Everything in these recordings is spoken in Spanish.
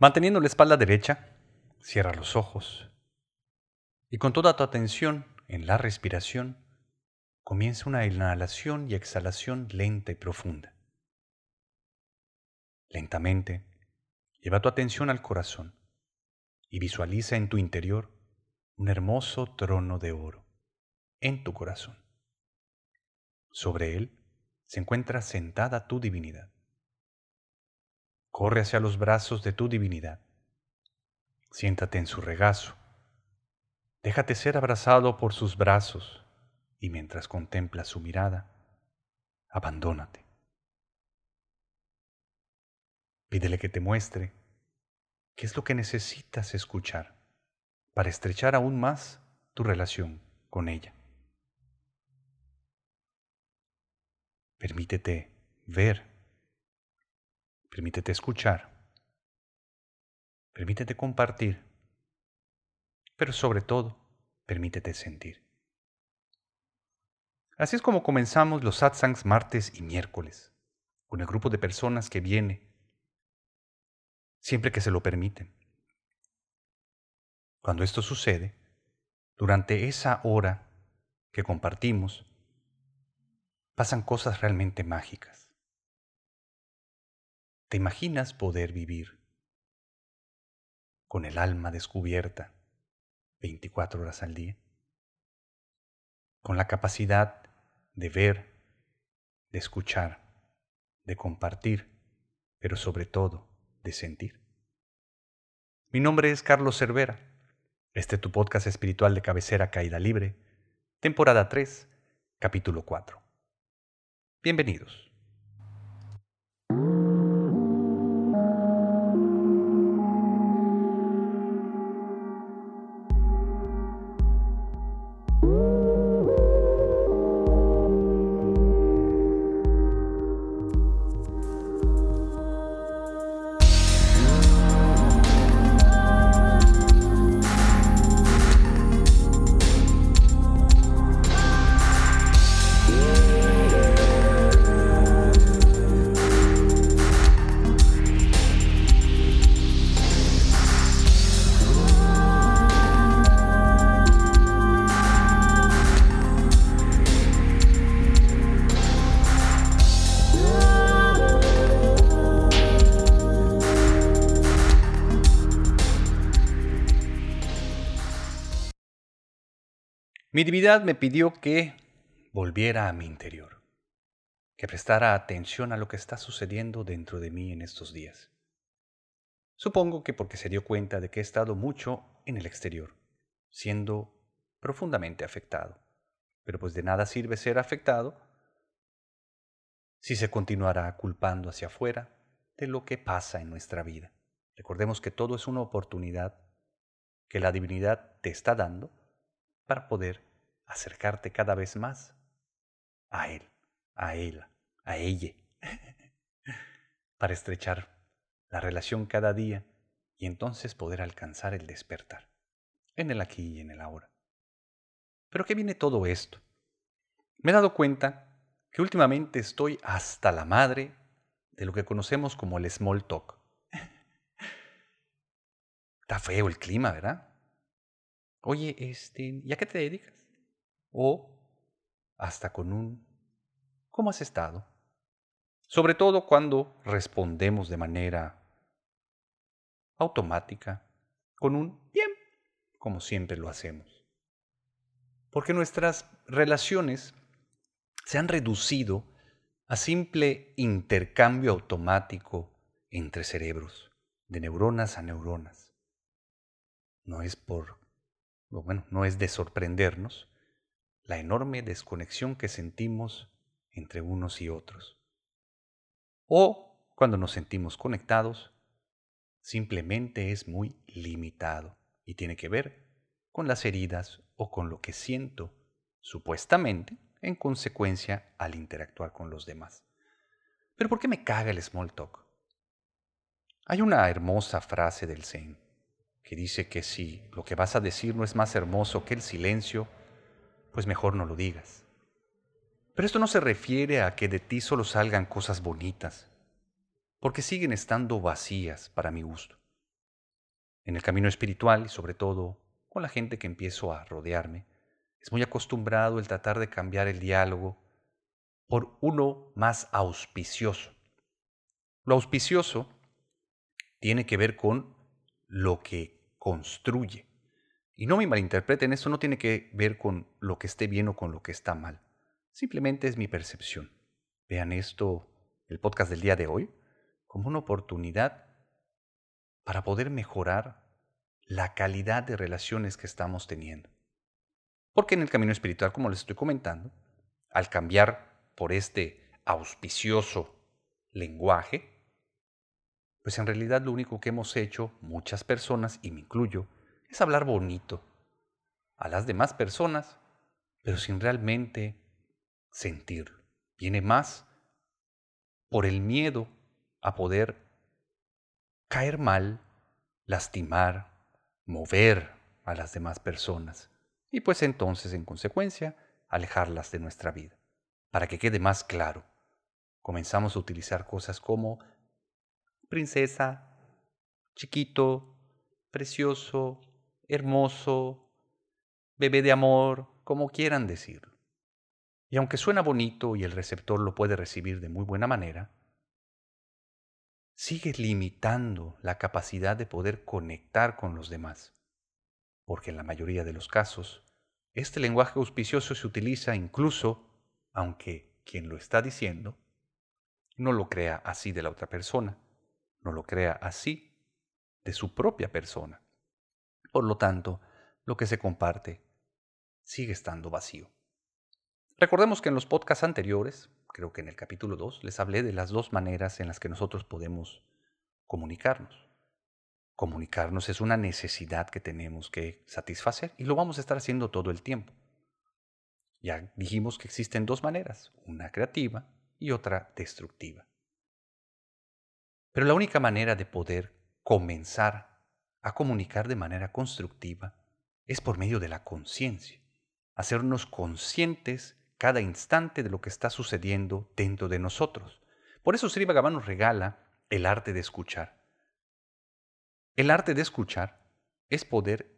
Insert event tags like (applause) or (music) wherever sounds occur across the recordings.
Manteniendo la espalda derecha, cierra los ojos y con toda tu atención en la respiración, comienza una inhalación y exhalación lenta y profunda. Lentamente, lleva tu atención al corazón y visualiza en tu interior un hermoso trono de oro en tu corazón. Sobre él se encuentra sentada tu divinidad. Corre hacia los brazos de tu divinidad. Siéntate en su regazo. Déjate ser abrazado por sus brazos y mientras contemplas su mirada, abandónate. Pídele que te muestre qué es lo que necesitas escuchar para estrechar aún más tu relación con ella. Permítete ver Permítete escuchar. Permítete compartir. Pero sobre todo, permítete sentir. Así es como comenzamos los satsangs martes y miércoles, con el grupo de personas que viene, siempre que se lo permiten. Cuando esto sucede, durante esa hora que compartimos, pasan cosas realmente mágicas. ¿Te imaginas poder vivir con el alma descubierta 24 horas al día? Con la capacidad de ver, de escuchar, de compartir, pero sobre todo de sentir. Mi nombre es Carlos Cervera. Este es tu podcast espiritual de cabecera Caída Libre, temporada 3, capítulo 4. Bienvenidos. Mi divinidad me pidió que volviera a mi interior, que prestara atención a lo que está sucediendo dentro de mí en estos días. Supongo que porque se dio cuenta de que he estado mucho en el exterior, siendo profundamente afectado. Pero pues de nada sirve ser afectado si se continuará culpando hacia afuera de lo que pasa en nuestra vida. Recordemos que todo es una oportunidad que la divinidad te está dando para poder acercarte cada vez más a Él, a Él, a ella, (laughs) para estrechar la relación cada día y entonces poder alcanzar el despertar, en el aquí y en el ahora. ¿Pero qué viene todo esto? Me he dado cuenta que últimamente estoy hasta la madre de lo que conocemos como el small talk. (laughs) Está feo el clima, ¿verdad? Oye, este, ¿y a qué te dedicas? O hasta con un ¿cómo has estado? Sobre todo cuando respondemos de manera automática con un bien, como siempre lo hacemos. Porque nuestras relaciones se han reducido a simple intercambio automático entre cerebros, de neuronas a neuronas. No es por, bueno, no es de sorprendernos la enorme desconexión que sentimos entre unos y otros. O, cuando nos sentimos conectados, simplemente es muy limitado y tiene que ver con las heridas o con lo que siento, supuestamente, en consecuencia al interactuar con los demás. Pero ¿por qué me caga el small talk? Hay una hermosa frase del Zen que dice que si lo que vas a decir no es más hermoso que el silencio, pues mejor no lo digas. Pero esto no se refiere a que de ti solo salgan cosas bonitas, porque siguen estando vacías para mi gusto. En el camino espiritual y sobre todo con la gente que empiezo a rodearme, es muy acostumbrado el tratar de cambiar el diálogo por uno más auspicioso. Lo auspicioso tiene que ver con lo que construye. Y no me malinterpreten, esto no tiene que ver con lo que esté bien o con lo que está mal. Simplemente es mi percepción. Vean esto, el podcast del día de hoy, como una oportunidad para poder mejorar la calidad de relaciones que estamos teniendo. Porque en el camino espiritual, como les estoy comentando, al cambiar por este auspicioso lenguaje, pues en realidad lo único que hemos hecho muchas personas, y me incluyo, es hablar bonito a las demás personas, pero sin realmente sentirlo. Viene más por el miedo a poder caer mal, lastimar, mover a las demás personas y pues entonces en consecuencia alejarlas de nuestra vida. Para que quede más claro, comenzamos a utilizar cosas como princesa, chiquito, precioso, hermoso, bebé de amor, como quieran decirlo. Y aunque suena bonito y el receptor lo puede recibir de muy buena manera, sigue limitando la capacidad de poder conectar con los demás. Porque en la mayoría de los casos, este lenguaje auspicioso se utiliza incluso aunque quien lo está diciendo no lo crea así de la otra persona, no lo crea así de su propia persona. Por lo tanto, lo que se comparte sigue estando vacío. Recordemos que en los podcasts anteriores, creo que en el capítulo 2, les hablé de las dos maneras en las que nosotros podemos comunicarnos. Comunicarnos es una necesidad que tenemos que satisfacer y lo vamos a estar haciendo todo el tiempo. Ya dijimos que existen dos maneras, una creativa y otra destructiva. Pero la única manera de poder comenzar a comunicar de manera constructiva es por medio de la conciencia, hacernos conscientes cada instante de lo que está sucediendo dentro de nosotros. Por eso Sri Bhagavan nos regala el arte de escuchar. El arte de escuchar es poder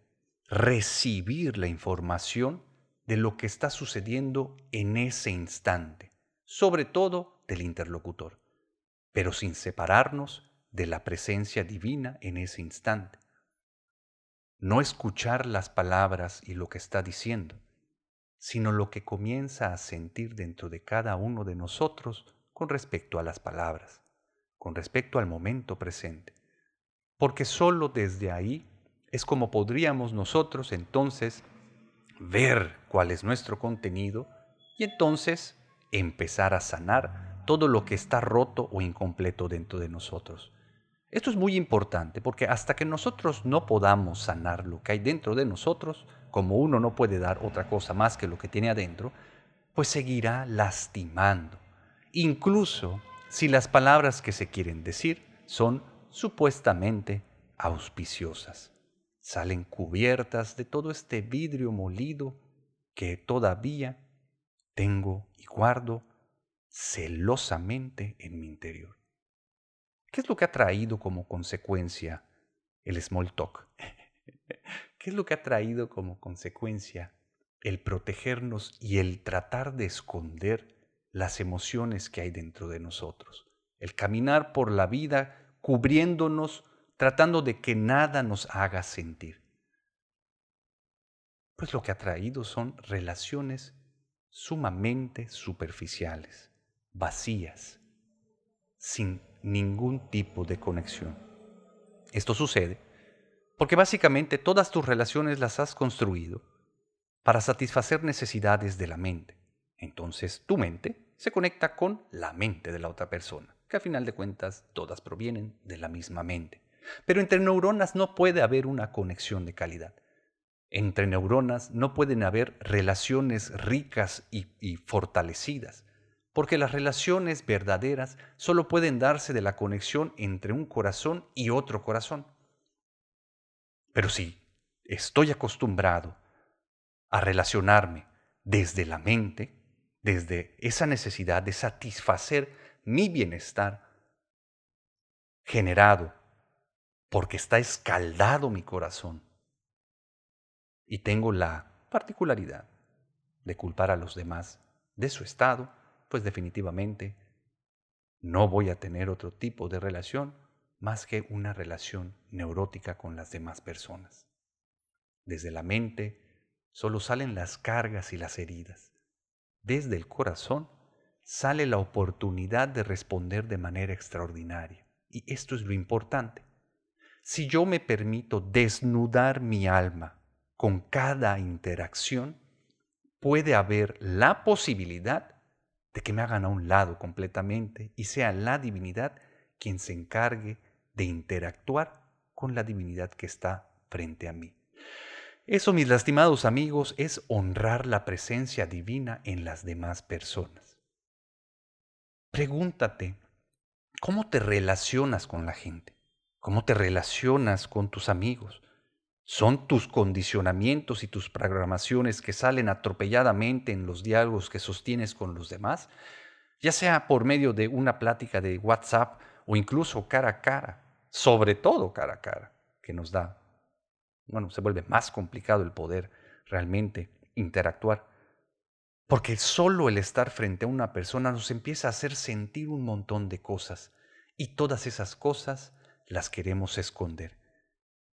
recibir la información de lo que está sucediendo en ese instante, sobre todo del interlocutor, pero sin separarnos de la presencia divina en ese instante. No escuchar las palabras y lo que está diciendo, sino lo que comienza a sentir dentro de cada uno de nosotros con respecto a las palabras, con respecto al momento presente. Porque sólo desde ahí es como podríamos nosotros entonces ver cuál es nuestro contenido y entonces empezar a sanar todo lo que está roto o incompleto dentro de nosotros. Esto es muy importante porque hasta que nosotros no podamos sanar lo que hay dentro de nosotros, como uno no puede dar otra cosa más que lo que tiene adentro, pues seguirá lastimando, incluso si las palabras que se quieren decir son supuestamente auspiciosas salen cubiertas de todo este vidrio molido que todavía tengo y guardo celosamente en mi interior. ¿Qué es lo que ha traído como consecuencia el small talk? (laughs) ¿Qué es lo que ha traído como consecuencia el protegernos y el tratar de esconder las emociones que hay dentro de nosotros? El caminar por la vida cubriéndonos tratando de que nada nos haga sentir. Pues lo que ha traído son relaciones sumamente superficiales, vacías, sin ningún tipo de conexión. Esto sucede porque básicamente todas tus relaciones las has construido para satisfacer necesidades de la mente. Entonces tu mente se conecta con la mente de la otra persona, que a final de cuentas todas provienen de la misma mente. Pero entre neuronas no puede haber una conexión de calidad. Entre neuronas no pueden haber relaciones ricas y, fortalecidas, porque las relaciones verdaderas solo pueden darse de la conexión entre un corazón y otro corazón. Pero si estoy acostumbrado a relacionarme desde la mente, desde esa necesidad de satisfacer mi bienestar generado porque está escaldado mi corazón. Y tengo la particularidad de culpar a los demás de su estado, pues definitivamente no voy a tener otro tipo de relación más que una relación neurótica con las demás personas. Desde la mente solo salen las cargas y las heridas. Desde el corazón sale la oportunidad de responder de manera extraordinaria. Y esto es lo importante. Si yo me permito desnudar mi alma con cada interacción, puede haber la posibilidad de que me hagan a un lado completamente y sea la divinidad quien se encargue de interactuar con la divinidad que está frente a mí. Eso, mis lastimados amigos, es honrar la presencia divina en las demás personas. Pregúntate, ¿cómo te relacionas con la gente? ¿Cómo te relacionas con tus amigos? ¿Son tus condicionamientos y tus programaciones que salen atropelladamente en los diálogos que sostienes con los demás? Ya sea por medio de una plática de WhatsApp o incluso cara a cara, sobre todo cara a cara, que nos da, bueno, se vuelve más complicado el poder realmente interactuar. Porque solo el estar frente a una persona nos empieza a hacer sentir un montón de cosas y todas esas cosas las queremos esconder,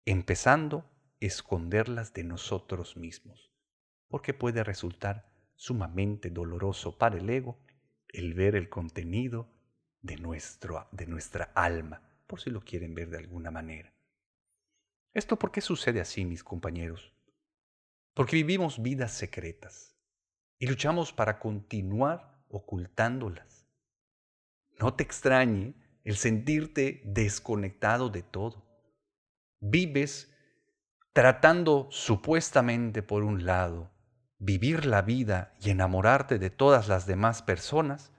empezando esconderlas de nosotros mismos, porque puede resultar sumamente doloroso para el ego el ver el contenido de, nuestro, de nuestra alma, por si lo quieren ver de alguna manera. ¿Esto por qué sucede así, mis compañeros? Porque vivimos vidas secretas y luchamos para continuar ocultándolas. No te extrañe el sentirte desconectado de todo. Vives tratando supuestamente por un lado vivir la vida y enamorarte de todas las demás personas,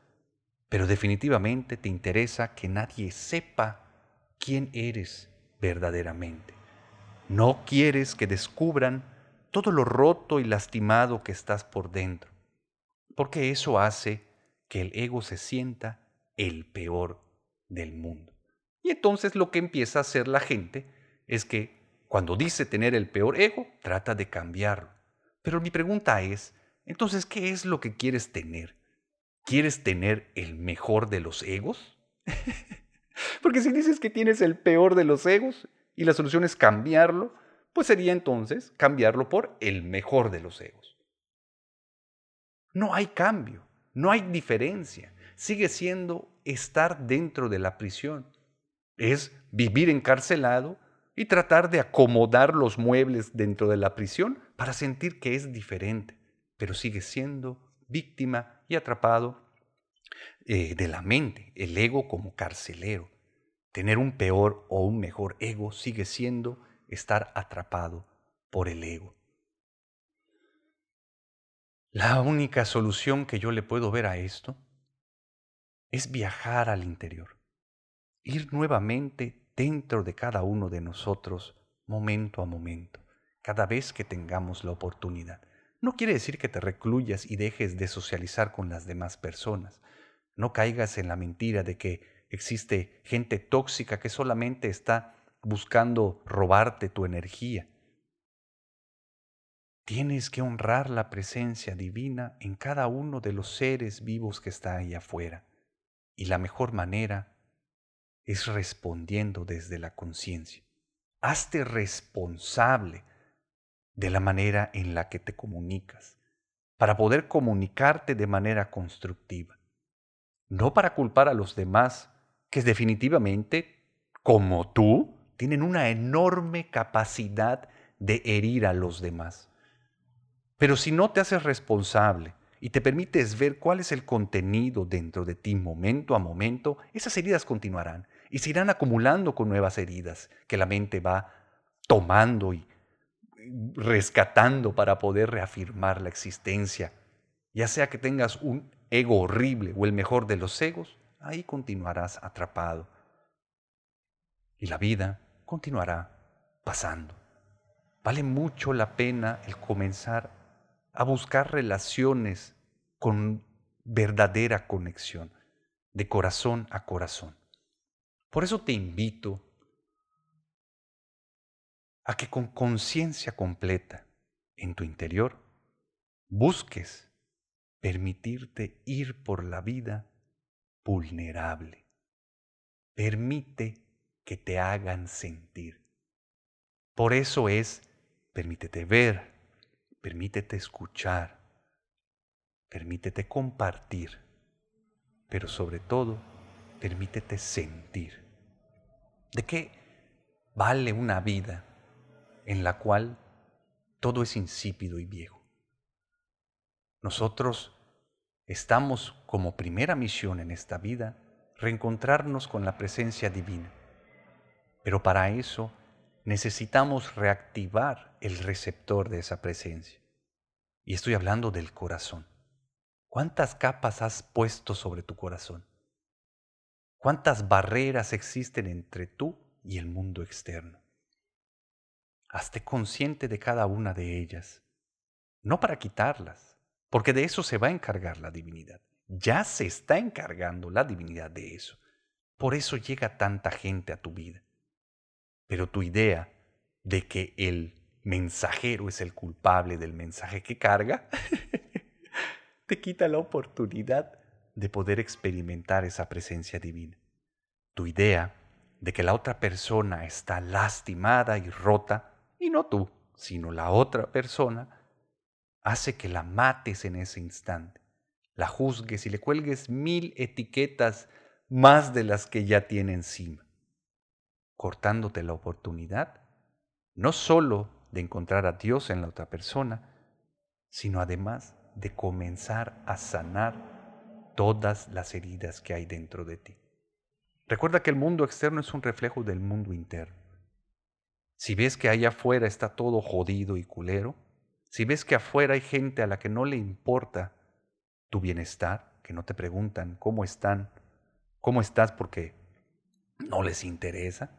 pero definitivamente te interesa que nadie sepa quién eres verdaderamente. No quieres que descubran todo lo roto y lastimado que estás por dentro, porque eso hace que el ego se sienta el peor del mundo. Y entonces lo que empieza a hacer la gente es que cuando dice tener el peor ego, trata de cambiarlo. Pero mi pregunta es, entonces, ¿qué es lo que quieres tener? ¿Quieres tener el mejor de los egos? (laughs) Porque si dices que tienes el peor de los egos y la solución es cambiarlo, pues sería entonces cambiarlo por el mejor de los egos. No hay cambio, no hay diferencia. Sigue siendo estar dentro de la prisión. Es vivir encarcelado y tratar de acomodar los muebles dentro de la prisión para sentir que es diferente, pero sigue siendo víctima y atrapado eh, de la mente, el ego como carcelero. Tener un peor o un mejor ego sigue siendo estar atrapado por el ego. La única solución que yo le puedo ver a esto es viajar al interior, ir nuevamente dentro de cada uno de nosotros momento a momento, cada vez que tengamos la oportunidad. No quiere decir que te recluyas y dejes de socializar con las demás personas. No caigas en la mentira de que existe gente tóxica que solamente está buscando robarte tu energía. Tienes que honrar la presencia divina en cada uno de los seres vivos que está ahí afuera. Y la mejor manera es respondiendo desde la conciencia. Hazte responsable de la manera en la que te comunicas, para poder comunicarte de manera constructiva. No para culpar a los demás, que definitivamente, como tú, tienen una enorme capacidad de herir a los demás. Pero si no te haces responsable y te permites ver cuál es el contenido dentro de ti momento a momento, esas heridas continuarán y se irán acumulando con nuevas heridas que la mente va tomando y rescatando para poder reafirmar la existencia. Ya sea que tengas un ego horrible o el mejor de los egos, ahí continuarás atrapado. Y la vida continuará pasando. Vale mucho la pena el comenzar a buscar relaciones con verdadera conexión, de corazón a corazón. Por eso te invito a que con conciencia completa en tu interior busques permitirte ir por la vida vulnerable. Permite que te hagan sentir. Por eso es, permítete ver, permítete escuchar, permítete compartir, pero sobre todo, permítete sentir. ¿De qué vale una vida en la cual todo es insípido y viejo? Nosotros estamos como primera misión en esta vida reencontrarnos con la presencia divina. Pero para eso necesitamos reactivar el receptor de esa presencia. Y estoy hablando del corazón. ¿Cuántas capas has puesto sobre tu corazón? ¿Cuántas barreras existen entre tú y el mundo externo? Hazte consciente de cada una de ellas, no para quitarlas, porque de eso se va a encargar la divinidad. Ya se está encargando la divinidad de eso. Por eso llega tanta gente a tu vida. Pero tu idea de que el mensajero es el culpable del mensaje que carga, (laughs) te quita la oportunidad de poder experimentar esa presencia divina. Tu idea de que la otra persona está lastimada y rota, y no tú, sino la otra persona, hace que la mates en ese instante, la juzgues y le cuelgues mil etiquetas más de las que ya tiene encima, cortándote la oportunidad no solo de encontrar a Dios en la otra persona, sino además de comenzar a sanar todas las heridas que hay dentro de ti. Recuerda que el mundo externo es un reflejo del mundo interno. Si ves que allá afuera está todo jodido y culero, si ves que afuera hay gente a la que no le importa tu bienestar, que no te preguntan cómo están, cómo estás porque no les interesa,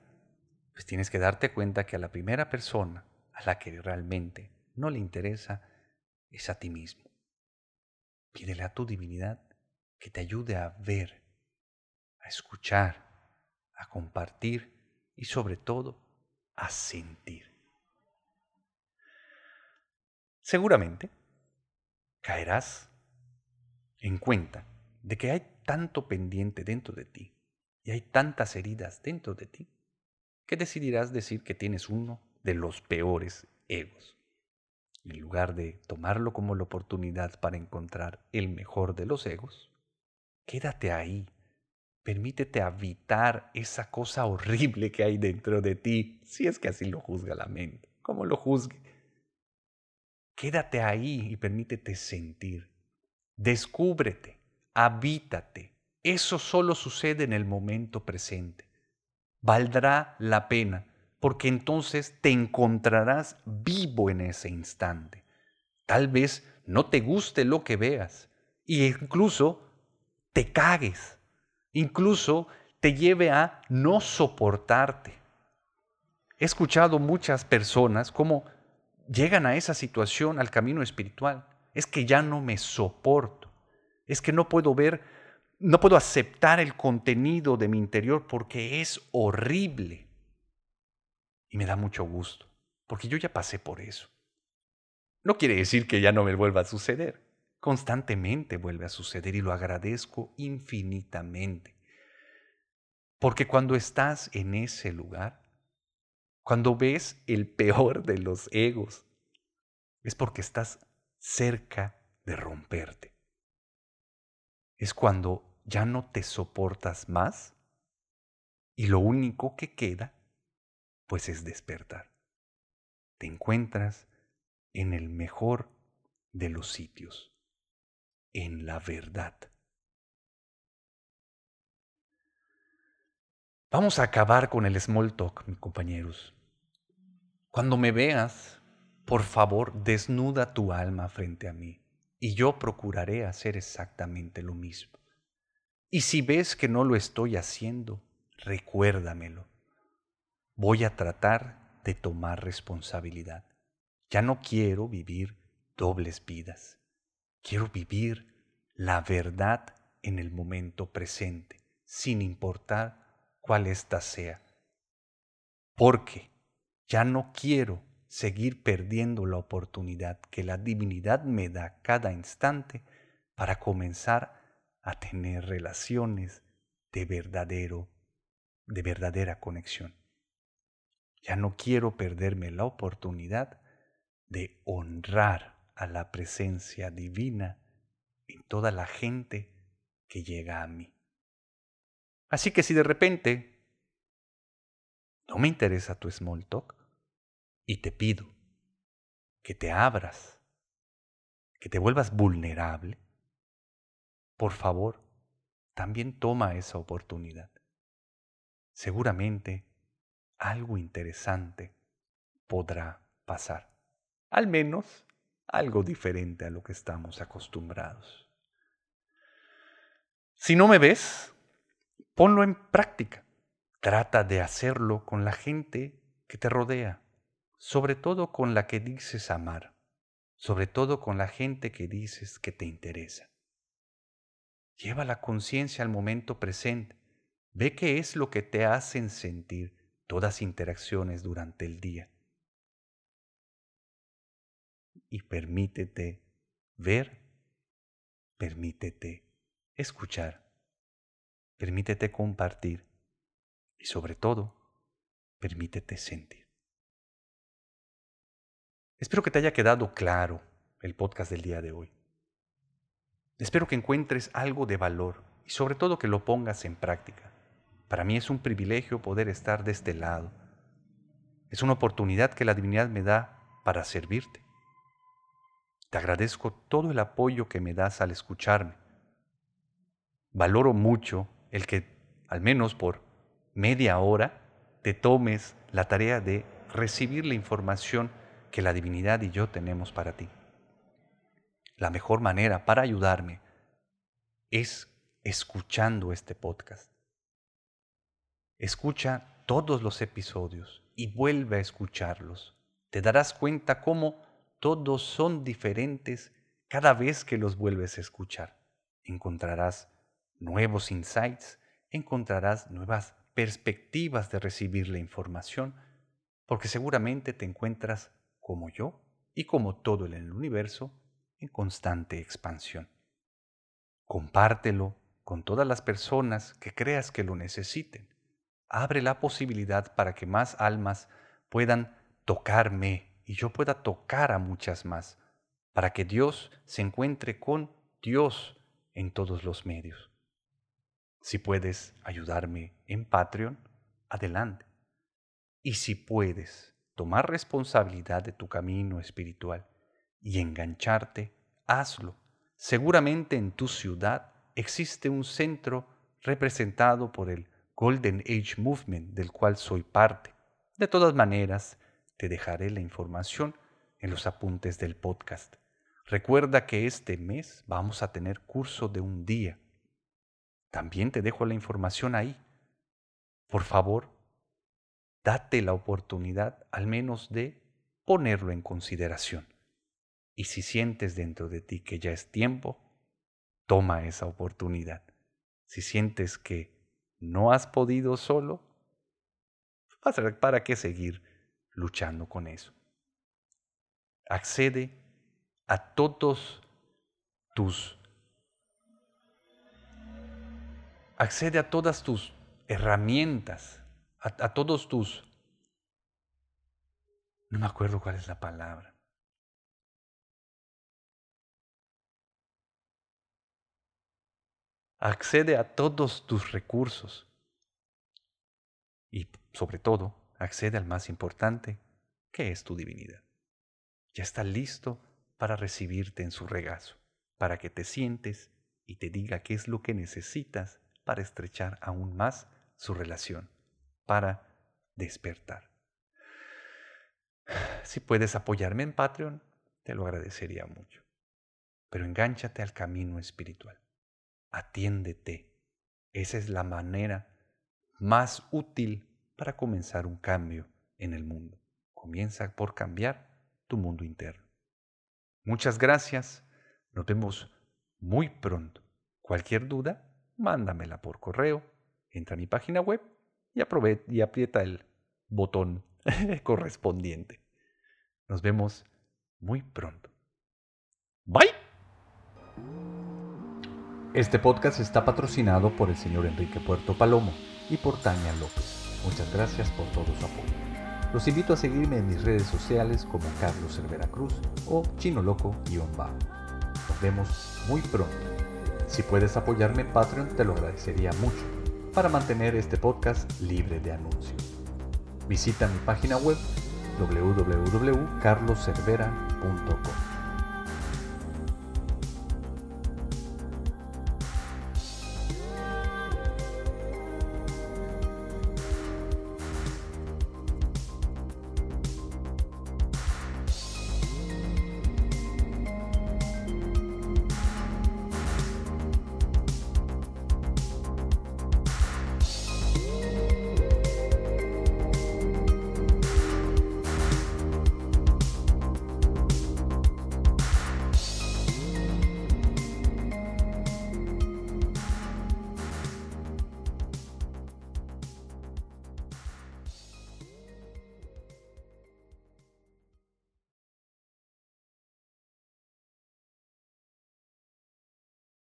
pues tienes que darte cuenta que a la primera persona a la que realmente no le interesa es a ti mismo. Pídele a tu divinidad que te ayude a ver, a escuchar, a compartir y sobre todo a sentir. Seguramente caerás en cuenta de que hay tanto pendiente dentro de ti y hay tantas heridas dentro de ti que decidirás decir que tienes uno de los peores egos. En lugar de tomarlo como la oportunidad para encontrar el mejor de los egos, quédate ahí. Permítete habitar esa cosa horrible que hay dentro de ti, si es que así lo juzga la mente, como lo juzgue Quédate ahí y permítete sentir. Descúbrete, habítate. Eso solo sucede en el momento presente. Valdrá la pena porque entonces te encontrarás vivo en ese instante. Tal vez no te guste lo que veas e incluso te cagues, incluso te lleve a no soportarte. He escuchado muchas personas como llegan a esa situación, al camino espiritual, es que ya no me soporto, es que no puedo ver, no puedo aceptar el contenido de mi interior porque es horrible. Y me da mucho gusto, porque yo ya pasé por eso. No quiere decir que ya no me vuelva a suceder. Constantemente vuelve a suceder y lo agradezco infinitamente. Porque cuando estás en ese lugar, cuando ves el peor de los egos, es porque estás cerca de romperte. Es cuando ya no te soportas más y lo único que queda, pues es despertar. Te encuentras en el mejor de los sitios, en la verdad. Vamos a acabar con el small talk, mis compañeros. Cuando me veas, por favor, desnuda tu alma frente a mí y yo procuraré hacer exactamente lo mismo. Y si ves que no lo estoy haciendo, recuérdamelo. Voy a tratar de tomar responsabilidad. Ya no quiero vivir dobles vidas. Quiero vivir la verdad en el momento presente, sin importar cuál ésta sea. Porque Ya no quiero seguir perdiendo la oportunidad que la divinidad me da cada instante para comenzar a tener relaciones de verdadero, de verdadera conexión. Ya no quiero perderme la oportunidad de honrar a la presencia divina en toda la gente que llega a mí. Así que si de repente no me interesa tu small talk y te pido que te abras, que te vuelvas vulnerable, por favor, también toma esa oportunidad. Seguramente algo interesante podrá pasar. Al menos algo diferente a lo que estamos acostumbrados. Si no me ves, ponlo en práctica. Trata de hacerlo con la gente que te rodea, sobre todo con la que dices amar, sobre todo con la gente que dices que te interesa. Lleva la conciencia al momento presente. Ve qué es lo que te hacen sentir todas interacciones durante el día. Y permítete ver, permítete escuchar, permítete compartir y sobre todo, permítete sentir. Espero que te haya quedado claro el podcast del día de hoy. Espero que encuentres algo de valor y sobre todo que lo pongas en práctica. Para mí es un privilegio poder estar de este lado. Es una oportunidad que la divinidad me da para servirte. Te agradezco todo el apoyo que me das al escucharme. Valoro mucho el que, al menos por media hora, te tomes la tarea de recibir la información que la divinidad y yo tenemos para ti. La mejor manera para ayudarme es escuchando este podcast. Escucha todos los episodios y vuelve a escucharlos. Te darás cuenta cómo todos son diferentes cada vez que los vuelves a escuchar. Encontrarás nuevos insights, encontrarás nuevas perspectivas de recibir la información, porque seguramente te encuentras como yo y como todo el universo en constante expansión. Compártelo con todas las personas que creas que lo necesiten. Abre la posibilidad para que más almas puedan tocarme y yo pueda tocar a muchas más, para que Dios se encuentre con Dios en todos los medios. Si puedes ayudarme en Patreon, adelante. Y si puedes tomar responsabilidad de tu camino espiritual y engancharte, hazlo. Seguramente en tu ciudad existe un centro representado por el Golden Age Movement del cual soy parte. De todas maneras, te dejaré la información en los apuntes del podcast. Recuerda que este mes vamos a tener curso de un día. También te dejo la información ahí. Por favor, date la oportunidad al menos de ponerlo en consideración. Y si sientes dentro de ti que ya es tiempo, toma esa oportunidad. Si sientes que no has podido solo, ¿para qué seguir luchando con eso? Accede a todos tus... Accede a todas tus herramientas, a, todos tus... No me acuerdo cuál es la palabra. accede a todos tus recursos y, sobre todo, accede al más importante, que es tu divinidad. Ya está listo para recibirte en su regazo, para que te sientes y te diga qué es lo que necesitas para estrechar aún más su relación, para despertar. (sighs) Si puedes apoyarme en Patreon, te lo agradecería mucho. Pero engánchate al camino espiritual atiéndete. Esa es la manera más útil para comenzar un cambio en el mundo. Comienza por cambiar tu mundo interno. Muchas gracias. Nos vemos muy pronto. Cualquier duda, mándamela por correo. Entra a mi página web y, aprieta el botón (laughs) correspondiente. Nos vemos muy pronto. Bye. Este podcast está patrocinado por el señor Enrique Puerto Palomo y por Tania López. Muchas gracias por todo su apoyo. Los invito a seguirme en mis redes sociales como Carlos Cervera Cruz o Chino Loco-Bajo. Nos vemos muy pronto. Si puedes apoyarme en Patreon te lo agradecería mucho para mantener este podcast libre de anuncios. Visita mi página web www.carloservera.com.